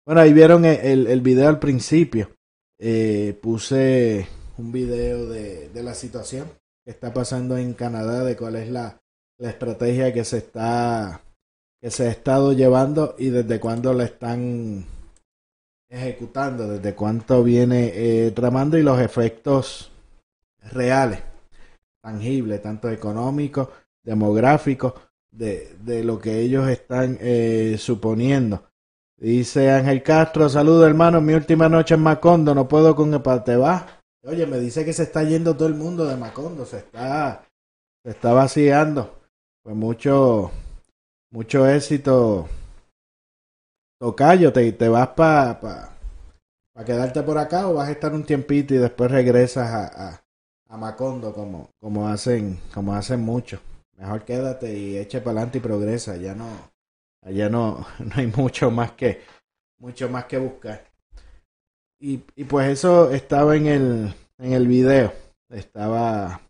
Bueno, ahí vieron el, el video al principio. Eh, puse un video de, de la situación que está pasando en Canadá, de cuál es la la estrategia que se está que se ha estado llevando y desde cuándo la están ejecutando, desde cuánto viene eh, tramando y los efectos reales, tangibles, tanto económicos, demográficos, de, de lo que ellos están eh, suponiendo. Dice Ángel Castro, saludo hermano, mi última noche en Macondo, no puedo con el te va. Oye, me dice que se está yendo todo el mundo de Macondo, se está, se está vaciando. Pues mucho, mucho éxito. Tocayo, ¿te, te vas para pa, pa quedarte por acá o vas a estar un tiempito y después regresas a, a, a Macondo como, como hacen, como hacen muchos? Mejor quédate y eche para adelante y progresa. Ya no, allá no, no hay mucho más que, mucho más que buscar. Y, y pues eso estaba en el, en el video. Estaba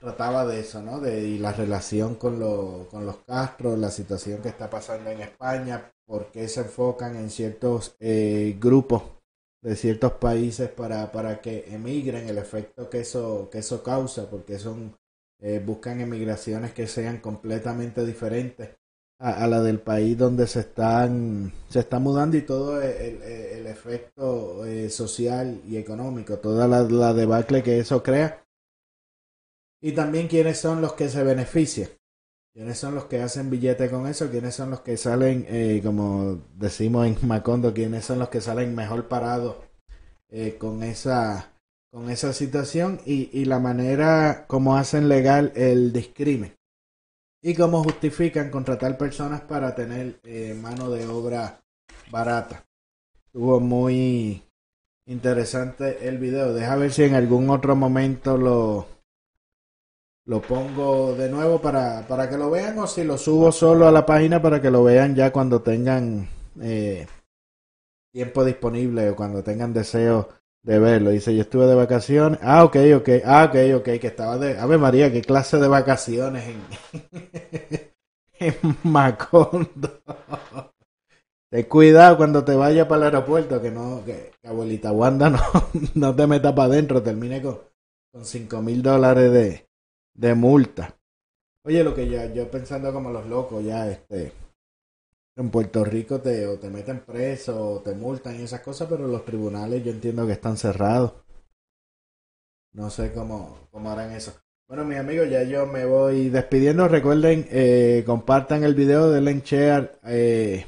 trataba de eso, ¿no? De la relación con, lo, con los Castro, la situación que está pasando en España, por qué se enfocan en ciertos eh, grupos de ciertos países para, para que emigren, el efecto que eso, que eso causa, porque son eh, buscan emigraciones que sean completamente diferentes a, la del país donde se están se mudando y todo el, el, efecto eh, social y económico, toda la, la debacle que eso crea y también quiénes son los que se benefician. ¿Quiénes son los que hacen billete con eso? ¿Quiénes son los que salen, eh, como decimos en Macondo, quiénes son los que salen mejor parados con, esa, con esa situación y, y, la manera como hacen legal el discrimen? Y cómo justifican contratar personas para tener eh, mano de obra barata. Estuvo muy interesante el video. Deja ver si en algún otro momento lo, lo pongo de nuevo para, para que lo vean o si lo subo solo a la página para que lo vean ya cuando tengan eh, tiempo disponible o cuando tengan deseo de verlo. Dice, yo estuve de vacaciones. Ah, ok, ok. Ah, ok, ok. Que estaba de... A ver, María, ¿qué clase de vacaciones en, Macondo? Ten cuidado cuando te vayas para el aeropuerto, que no, que, abuelita Wanda no, no te meta para adentro, termine con, con 5 mil dólares de, de multa. Oye, lo que ya, yo pensando como los locos, ya este, en Puerto Rico te, o te meten preso o te multan y esas cosas, pero los tribunales yo entiendo que están cerrados. No sé cómo, cómo harán eso. Bueno, mis amigos, ya yo me voy despidiendo. Recuerden, eh, compartan el video, denle share eh,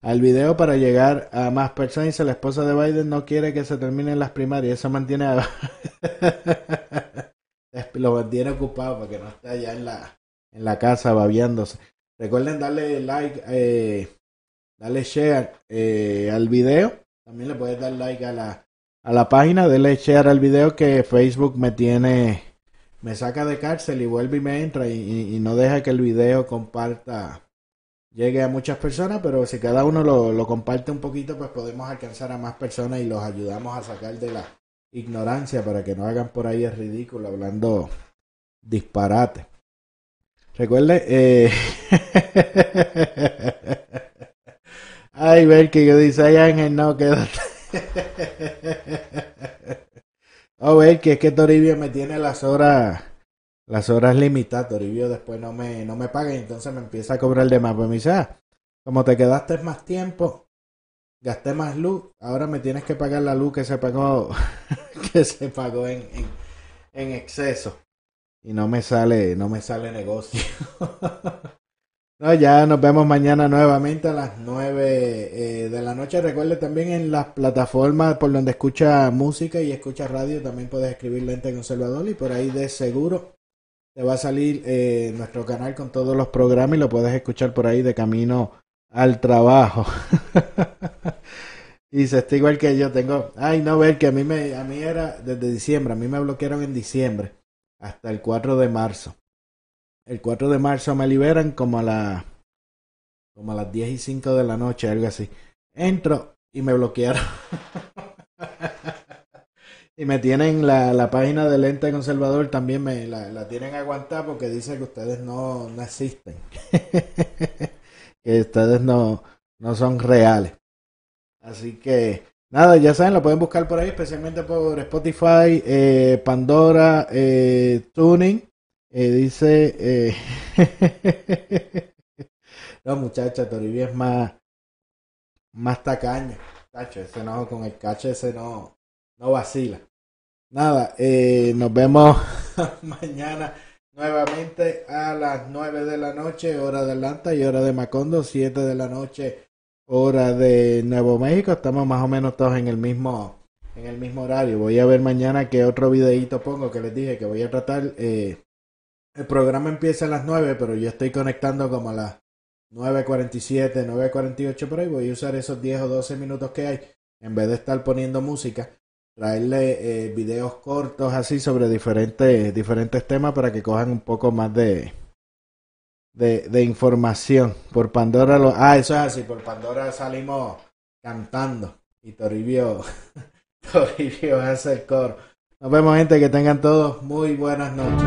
al video para llegar a más personas. Dice la esposa de Biden no quiere que se terminen las primarias. Eso mantiene a... lo mantiene ocupado para que no esté allá en la, en la casa babiándose. Recuerden darle like, eh, darle share eh, al video. También le puedes dar like a la, a la página. Denle share al video que Facebook me tiene, me saca de cárcel y vuelve y me entra y, no deja que el video comparta, llegue a muchas personas. Pero si cada uno lo, lo comparte un poquito, pues podemos alcanzar a más personas y los ayudamos a sacar de la ignorancia para que no hagan por ahí el ridículo hablando disparate. Recuerde, eh... Ay, ver que yo dice, ay Ángel, no, quédate. oh, ver que es que Toribio me tiene las horas, las horas limitadas. Toribio después no me, no me paga y entonces me empieza a cobrar de más. Pues me dice, ah, como te quedaste más tiempo, gasté más luz, ahora me tienes que pagar la luz que se pagó, que se pagó en, en, en exceso y no me sale, no me sale negocio. no, ya nos vemos mañana nuevamente a las 9 eh, de la noche. Recuerde también en las plataformas por donde escucha música y escucha radio, también puedes escribir Lente Conservador y por ahí de seguro te va a salir eh, nuestro canal con todos los programas y lo puedes escuchar por ahí de camino al trabajo. y se está igual que yo tengo, ay no ver que a mí me, a mí era desde diciembre, a mí me bloquearon en diciembre hasta el 4 de marzo. El 4 de marzo me liberan como a, la, como a las 10 y 5 de la noche, algo así. Entro y me bloquearon. y me tienen la, la página del ente conservador, también me la, la tienen aguantada porque dice que ustedes no, no existen. que ustedes no, no son reales. Así que Nada, ya saben, lo pueden buscar por ahí, especialmente por Spotify, eh, Pandora, eh, Tuning. Eh, dice. Eh, no, muchacha, Toribio es más. Más tacaño. Tacho, ese no, con el cacho ese no, no vacila. Nada, nos vemos mañana nuevamente a las 9 de la noche, hora de Atlanta y hora de Macondo, 7 de la noche hora de Nuevo México. Estamos más o menos todos en el mismo en el mismo horario. Voy a ver mañana qué otro videito pongo que les dije que voy a tratar. Eh, el programa empieza a las 9, pero yo estoy conectando como a las 9.47, 9.48 por ahí. Voy a usar esos 10 o 12 minutos que hay. En vez de estar poniendo música, traerle eh, videos cortos así sobre diferentes, diferentes temas para que cojan un poco más de, de, de información. Por Pandora lo... Ah, eso es así, por Pandora salimos cantando. Y Toribio, Toribio hace el coro. Nos vemos gente, que tengan todos muy buenas noches.